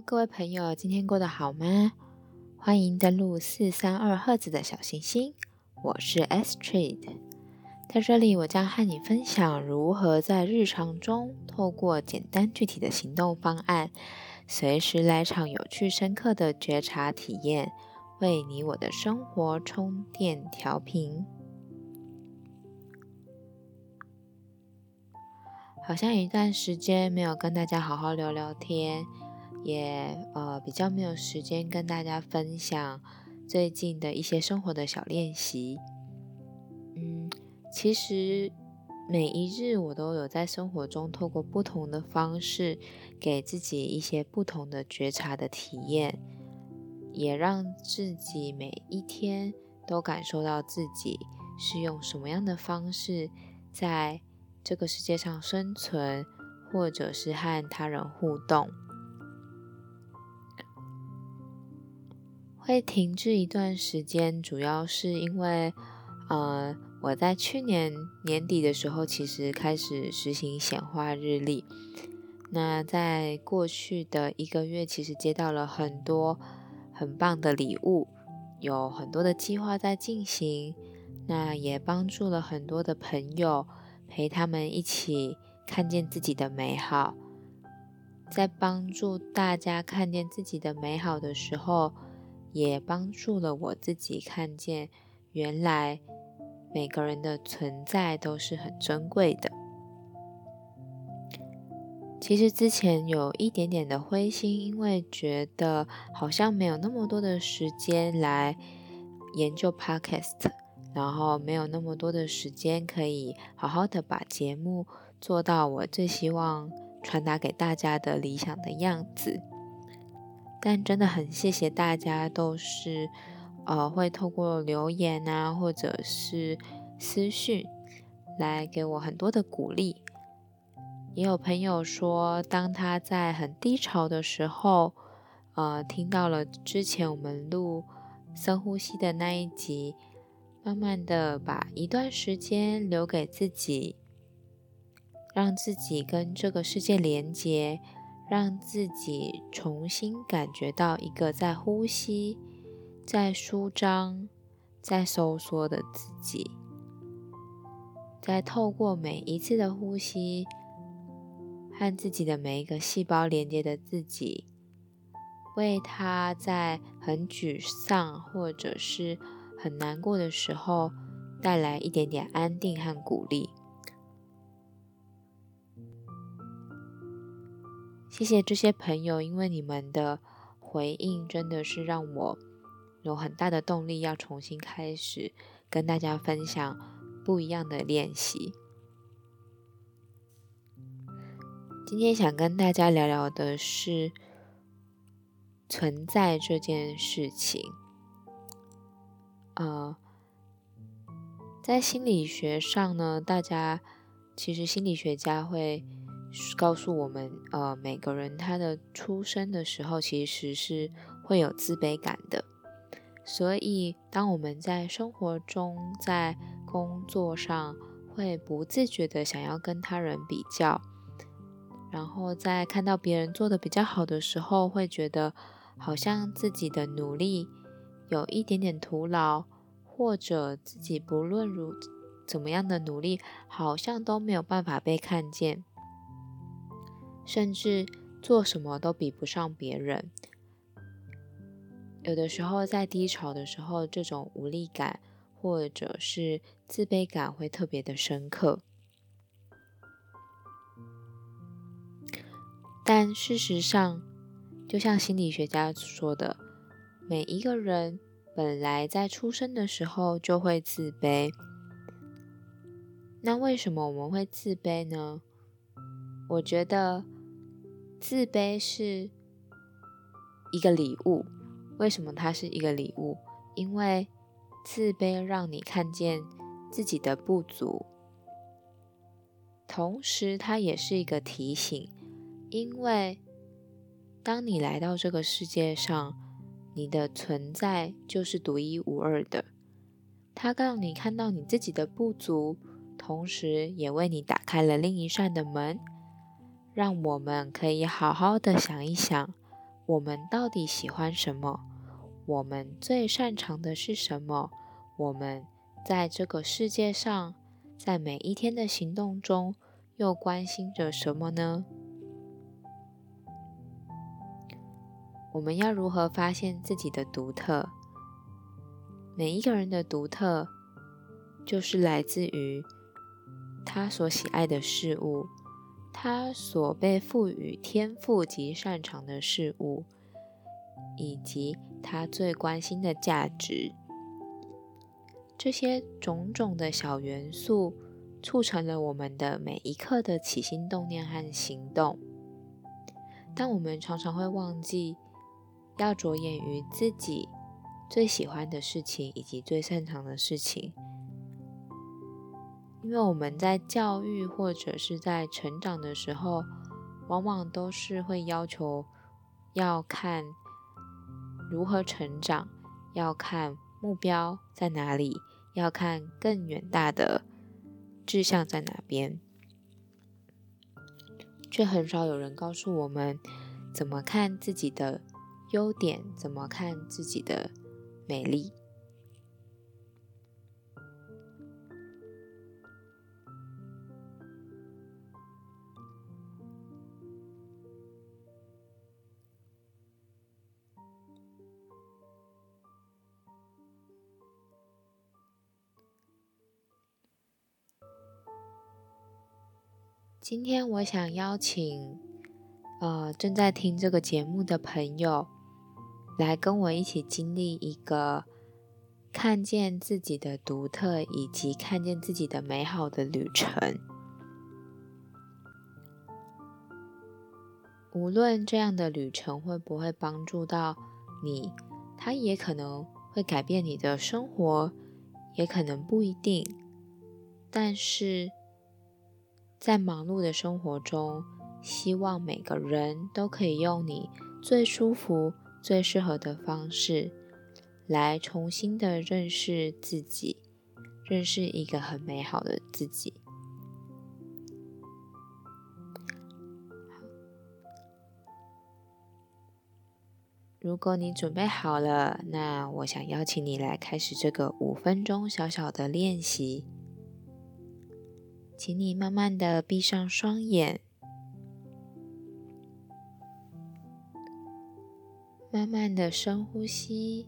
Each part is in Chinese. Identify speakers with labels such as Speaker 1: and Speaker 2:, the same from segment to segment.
Speaker 1: 各位朋友，今天过得好吗？欢迎登录四三二赫兹的小行星，我是 S Trade 在这里我将和你分享如何在日常中透过简单具体的行动方案，随时来场有趣深刻的觉察体验，为你我的生活充电调频。好像一段时间没有跟大家好好聊聊天。也呃比较没有时间跟大家分享最近的一些生活的小练习。嗯，其实每一日我都有在生活中透过不同的方式给自己一些不同的觉察的体验，也让自己每一天都感受到自己是用什么样的方式在这个世界上生存，或者是和他人互动。会停滞一段时间，主要是因为，呃，我在去年年底的时候，其实开始实行显化日历。那在过去的一个月，其实接到了很多很棒的礼物，有很多的计划在进行。那也帮助了很多的朋友，陪他们一起看见自己的美好。在帮助大家看见自己的美好的时候。也帮助了我自己看见，原来每个人的存在都是很珍贵的。其实之前有一点点的灰心，因为觉得好像没有那么多的时间来研究 Podcast，然后没有那么多的时间可以好好的把节目做到我最希望传达给大家的理想的样子。但真的很谢谢大家，都是呃会透过留言啊，或者是私讯来给我很多的鼓励。也有朋友说，当他在很低潮的时候，呃，听到了之前我们录深呼吸的那一集，慢慢的把一段时间留给自己，让自己跟这个世界连接。让自己重新感觉到一个在呼吸、在舒张、在收缩的自己，在透过每一次的呼吸和自己的每一个细胞连接的自己，为他在很沮丧或者是很难过的时候带来一点点安定和鼓励。谢谢这些朋友，因为你们的回应真的是让我有很大的动力，要重新开始跟大家分享不一样的练习。今天想跟大家聊聊的是存在这件事情。呃，在心理学上呢，大家其实心理学家会。告诉我们，呃，每个人他的出生的时候其实是会有自卑感的，所以当我们在生活中、在工作上会不自觉的想要跟他人比较，然后在看到别人做的比较好的时候，会觉得好像自己的努力有一点点徒劳，或者自己不论如怎么样的努力，好像都没有办法被看见。甚至做什么都比不上别人。有的时候在低潮的时候，这种无力感或者是自卑感会特别的深刻。但事实上，就像心理学家说的，每一个人本来在出生的时候就会自卑。那为什么我们会自卑呢？我觉得。自卑是一个礼物，为什么它是一个礼物？因为自卑让你看见自己的不足，同时它也是一个提醒，因为当你来到这个世界上，你的存在就是独一无二的。它让你看到你自己的不足，同时也为你打开了另一扇的门。让我们可以好好的想一想，我们到底喜欢什么？我们最擅长的是什么？我们在这个世界上，在每一天的行动中，又关心着什么呢？我们要如何发现自己的独特？每一个人的独特，就是来自于他所喜爱的事物，他所被赋予天赋及擅长的事物，以及他最关心的价值。这些种种的小元素，促成了我们的每一刻的起心动念和行动。但我们常常会忘记。要着眼于自己最喜欢的事情以及最擅长的事情，因为我们在教育或者是在成长的时候，往往都是会要求要看如何成长，要看目标在哪里，要看更远大的志向在哪边，却很少有人告诉我们怎么看自己的。优点怎么看自己的美丽？今天我想邀请，呃，正在听这个节目的朋友。来跟我一起经历一个看见自己的独特，以及看见自己的美好的旅程。无论这样的旅程会不会帮助到你，它也可能会改变你的生活，也可能不一定。但是在忙碌的生活中，希望每个人都可以用你最舒服。最适合的方式，来重新的认识自己，认识一个很美好的自己。如果你准备好了，那我想邀请你来开始这个五分钟小小的练习。请你慢慢的闭上双眼。慢慢的深呼吸，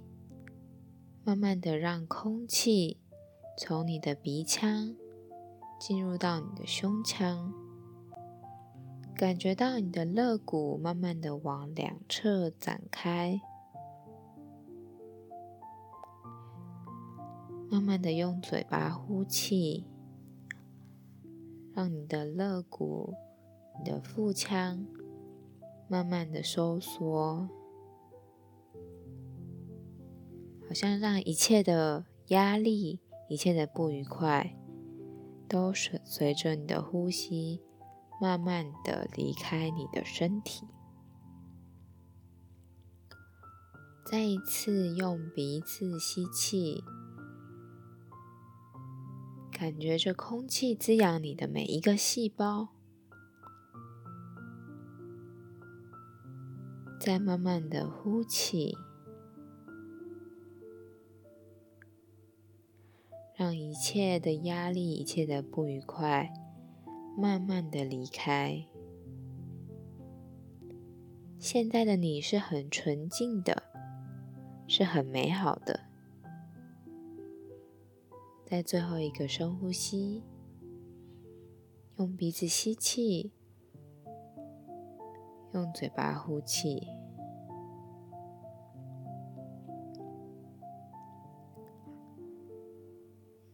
Speaker 1: 慢慢的让空气从你的鼻腔进入到你的胸腔，感觉到你的肋骨慢慢的往两侧展开，慢慢的用嘴巴呼气，让你的肋骨、你的腹腔慢慢的收缩。好像让一切的压力、一切的不愉快，都随随着你的呼吸，慢慢的离开你的身体。再一次用鼻子吸气，感觉着空气滋养你的每一个细胞。再慢慢的呼气。让一切的压力、一切的不愉快，慢慢的离开。现在的你是很纯净的，是很美好的。在最后一个深呼吸，用鼻子吸气，用嘴巴呼气。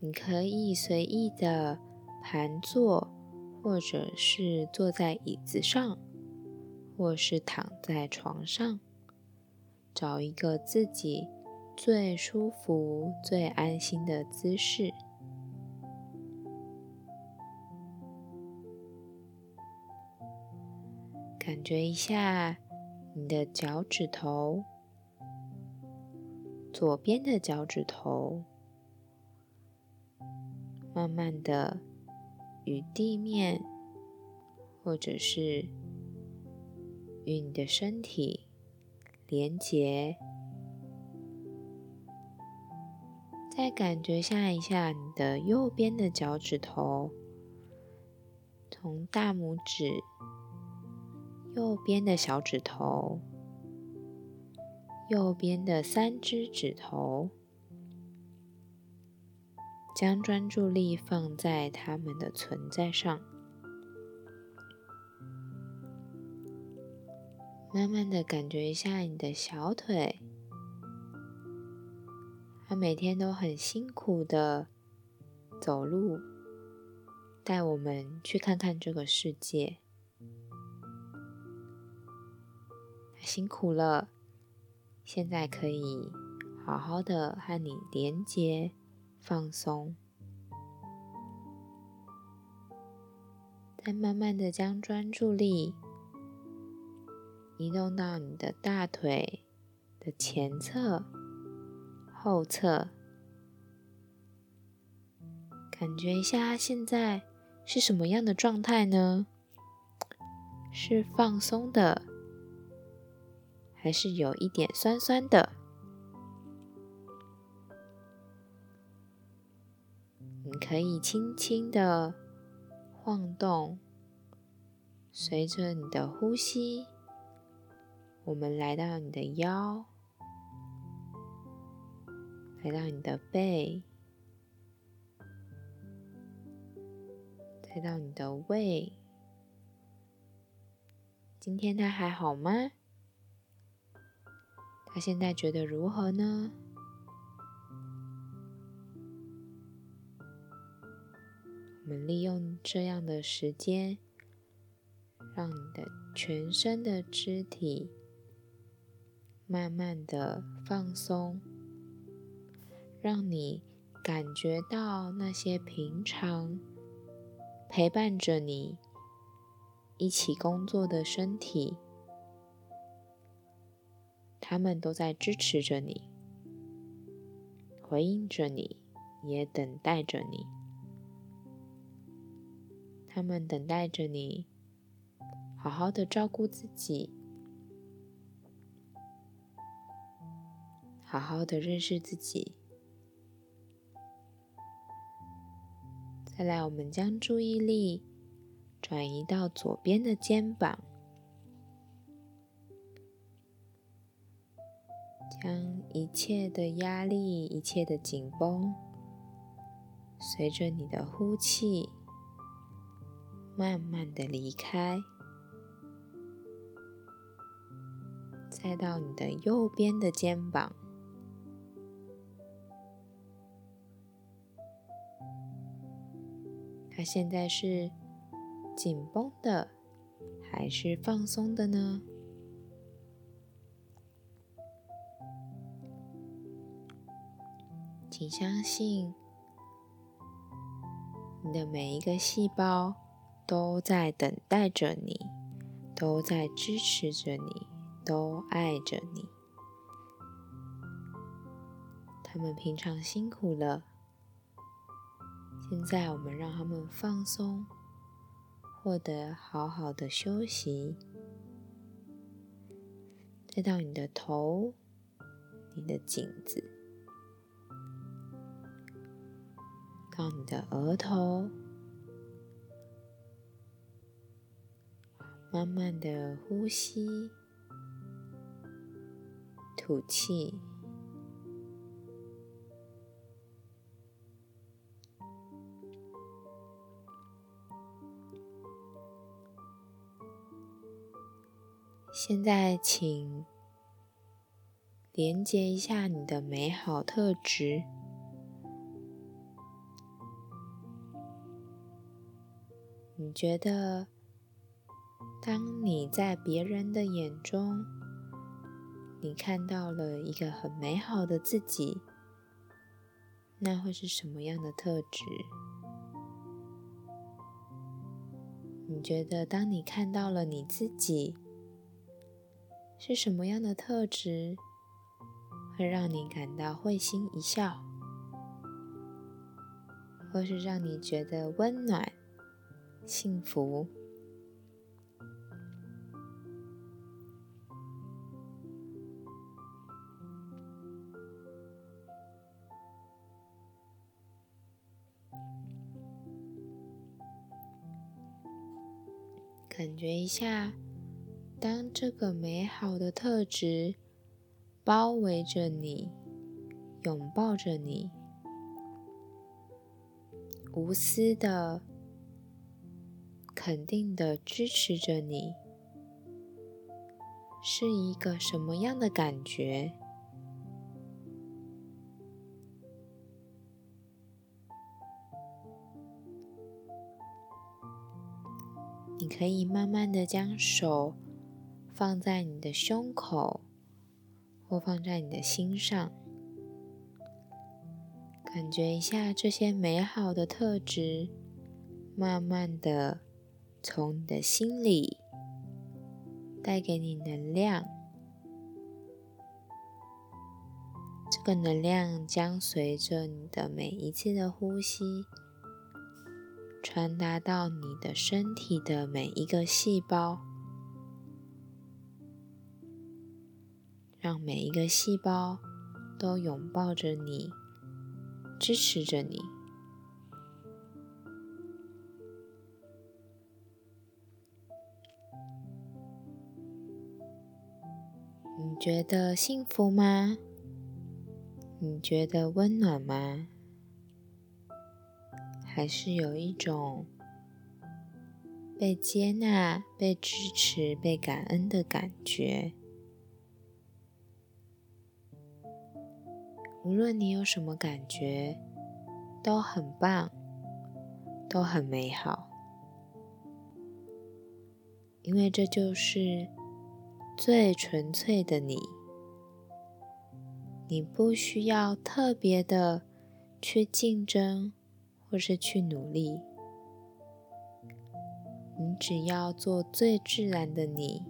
Speaker 1: 你可以随意的盘坐，或者是坐在椅子上，或是躺在床上，找一个自己最舒服、最安心的姿势。感觉一下你的脚趾头，左边的脚趾头。慢慢的与地面，或者是与你的身体连接。再感觉下一下你的右边的脚趾头，从大拇指、右边的小指头、右边的三只指头。将专注力放在它们的存在上，慢慢的感觉一下你的小腿，他每天都很辛苦的走路，带我们去看看这个世界，辛苦了，现在可以好好的和你连接。放松，再慢慢的将专注力移动到你的大腿的前侧、后侧，感觉一下现在是什么样的状态呢？是放松的，还是有一点酸酸的？你可以轻轻的晃动，随着你的呼吸，我们来到你的腰，来到你的背，再到你的胃。今天他还好吗？他现在觉得如何呢？我们利用这样的时间，让你的全身的肢体慢慢的放松，让你感觉到那些平常陪伴着你一起工作的身体，他们都在支持着你，回应着你，也等待着你。他们等待着你，好好的照顾自己，好好的认识自己。再来，我们将注意力转移到左边的肩膀，将一切的压力、一切的紧绷，随着你的呼气。慢慢的离开，再到你的右边的肩膀，它现在是紧绷的还是放松的呢？请相信，你的每一个细胞。都在等待着你，都在支持着你，都爱着你。他们平常辛苦了，现在我们让他们放松，获得好好的休息。再到你的头，你的颈子，到你的额头。慢慢的呼吸，吐气。现在，请连接一下你的美好特质。你觉得？当你在别人的眼中，你看到了一个很美好的自己，那会是什么样的特质？你觉得，当你看到了你自己，是什么样的特质会让你感到会心一笑或是让你觉得温暖幸福？感觉一下当这个美好的特质包围着你，拥抱着你，无私的、肯定的支持着你，是一个什么样的感觉？你可以慢慢的将手放在你的胸口，或放在你的心上，感觉一下这些美好的特质，慢慢的从你的心里带给你能量。这个能量将随着你的每一次的呼吸。传达到你的身体的每一个细胞，让每一个细胞都拥抱着你，支持着你。你觉得幸福吗？你觉得温暖吗？还是有一种被接纳、被支持、被感恩的感觉。无论你有什么感觉，都很棒，都很美好，因为这就是最纯粹的你。你不需要特别的去竞争。或是去努力，你只要做最自然的你，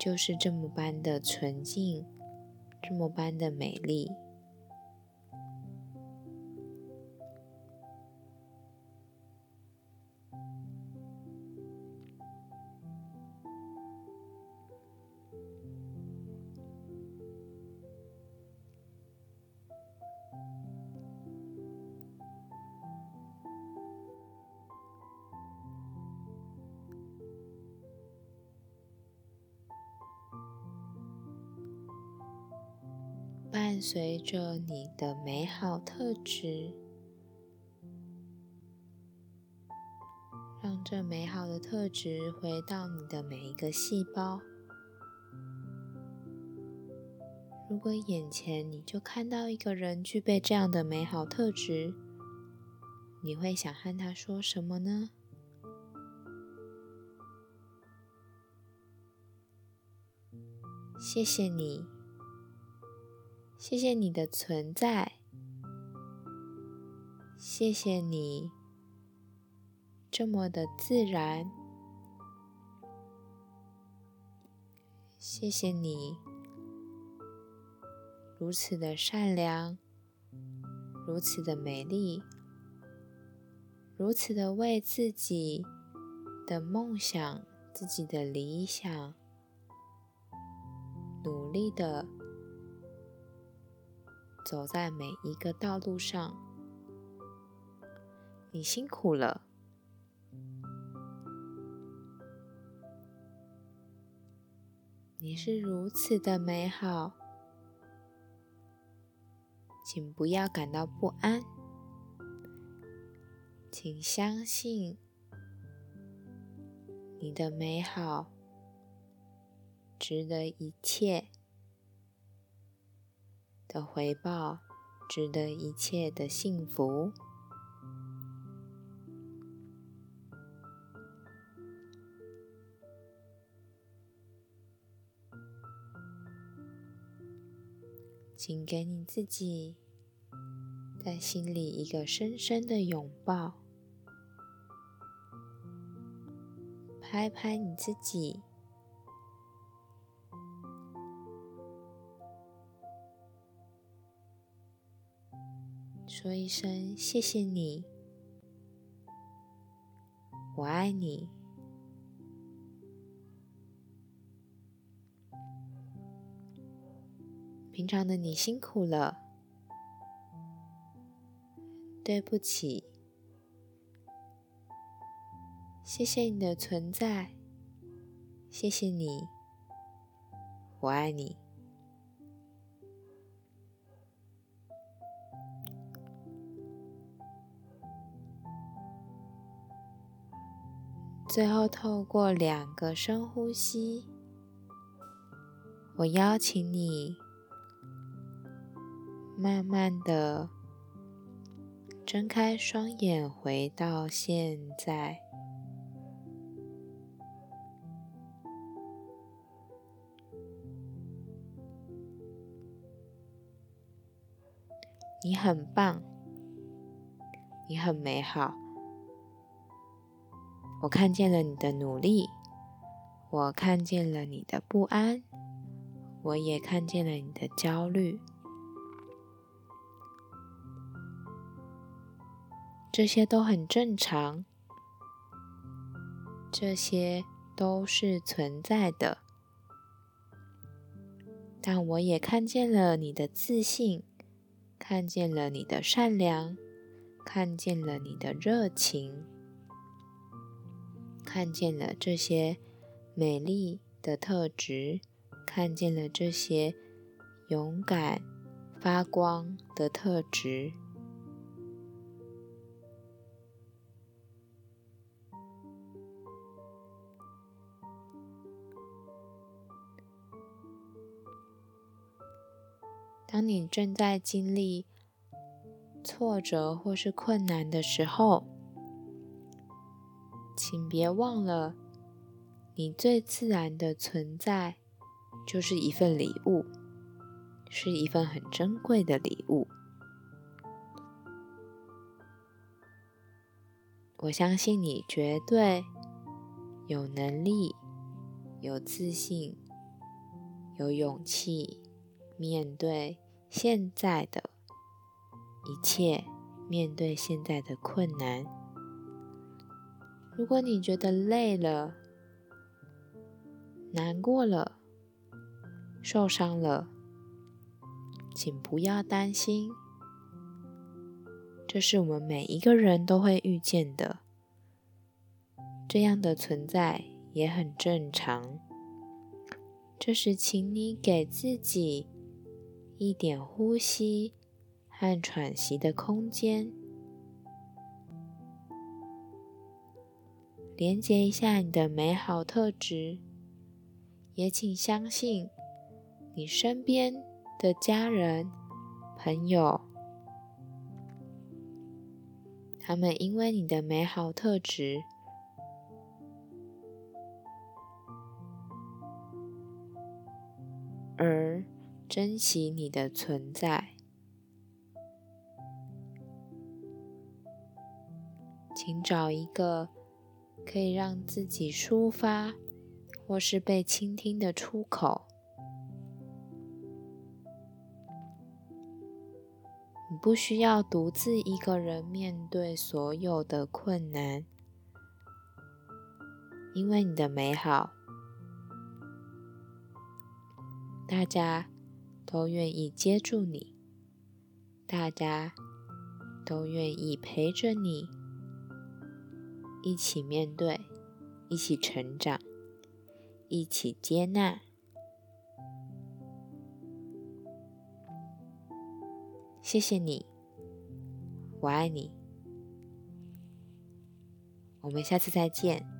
Speaker 1: 就是这么般的纯净，这么般的美丽。伴随着你的美好特质，让这美好的特质回到你的每一个细胞。如果眼前你就看到一个人具备这样的美好特质，你会想和他说什么呢？谢谢你。谢谢你的存在，谢谢你这么的自然，谢谢你如此的善良，如此的美丽，如此的为自己的梦想、自己的理想努力的。走在每一个道路上，你辛苦了。你是如此的美好，请不要感到不安，请相信你的美好值得一切。的回报值得一切的幸福，请给你自己在心里一个深深的拥抱，拍拍你自己。说一声谢谢你，我爱你。平常的你辛苦了，对不起，谢谢你的存在，谢谢你，我爱你。最后，透过两个深呼吸，我邀请你慢慢的睁开双眼，回到现在。你很棒，你很美好。我看见了你的努力，我看见了你的不安，我也看见了你的焦虑。这些都很正常，这些都是存在的。但我也看见了你的自信，看见了你的善良，看见了你的热情。看见了这些美丽的特质，看见了这些勇敢、发光的特质。当你正在经历挫折或是困难的时候，请别忘了，你最自然的存在就是一份礼物，是一份很珍贵的礼物。我相信你绝对有能力、有自信、有勇气面对现在的一切，面对现在的困难。如果你觉得累了、难过了、受伤了，请不要担心，这是我们每一个人都会遇见的。这样的存在也很正常。这时，请你给自己一点呼吸和喘息的空间。连接一下你的美好特质，也请相信你身边的家人、朋友，他们因为你的美好特质而珍惜你的存在，请找一个。可以让自己抒发或是被倾听的出口。你不需要独自一个人面对所有的困难，因为你的美好，大家都愿意接住你，大家都愿意陪着你。一起面对，一起成长，一起接纳。谢谢你，我爱你。我们下次再见。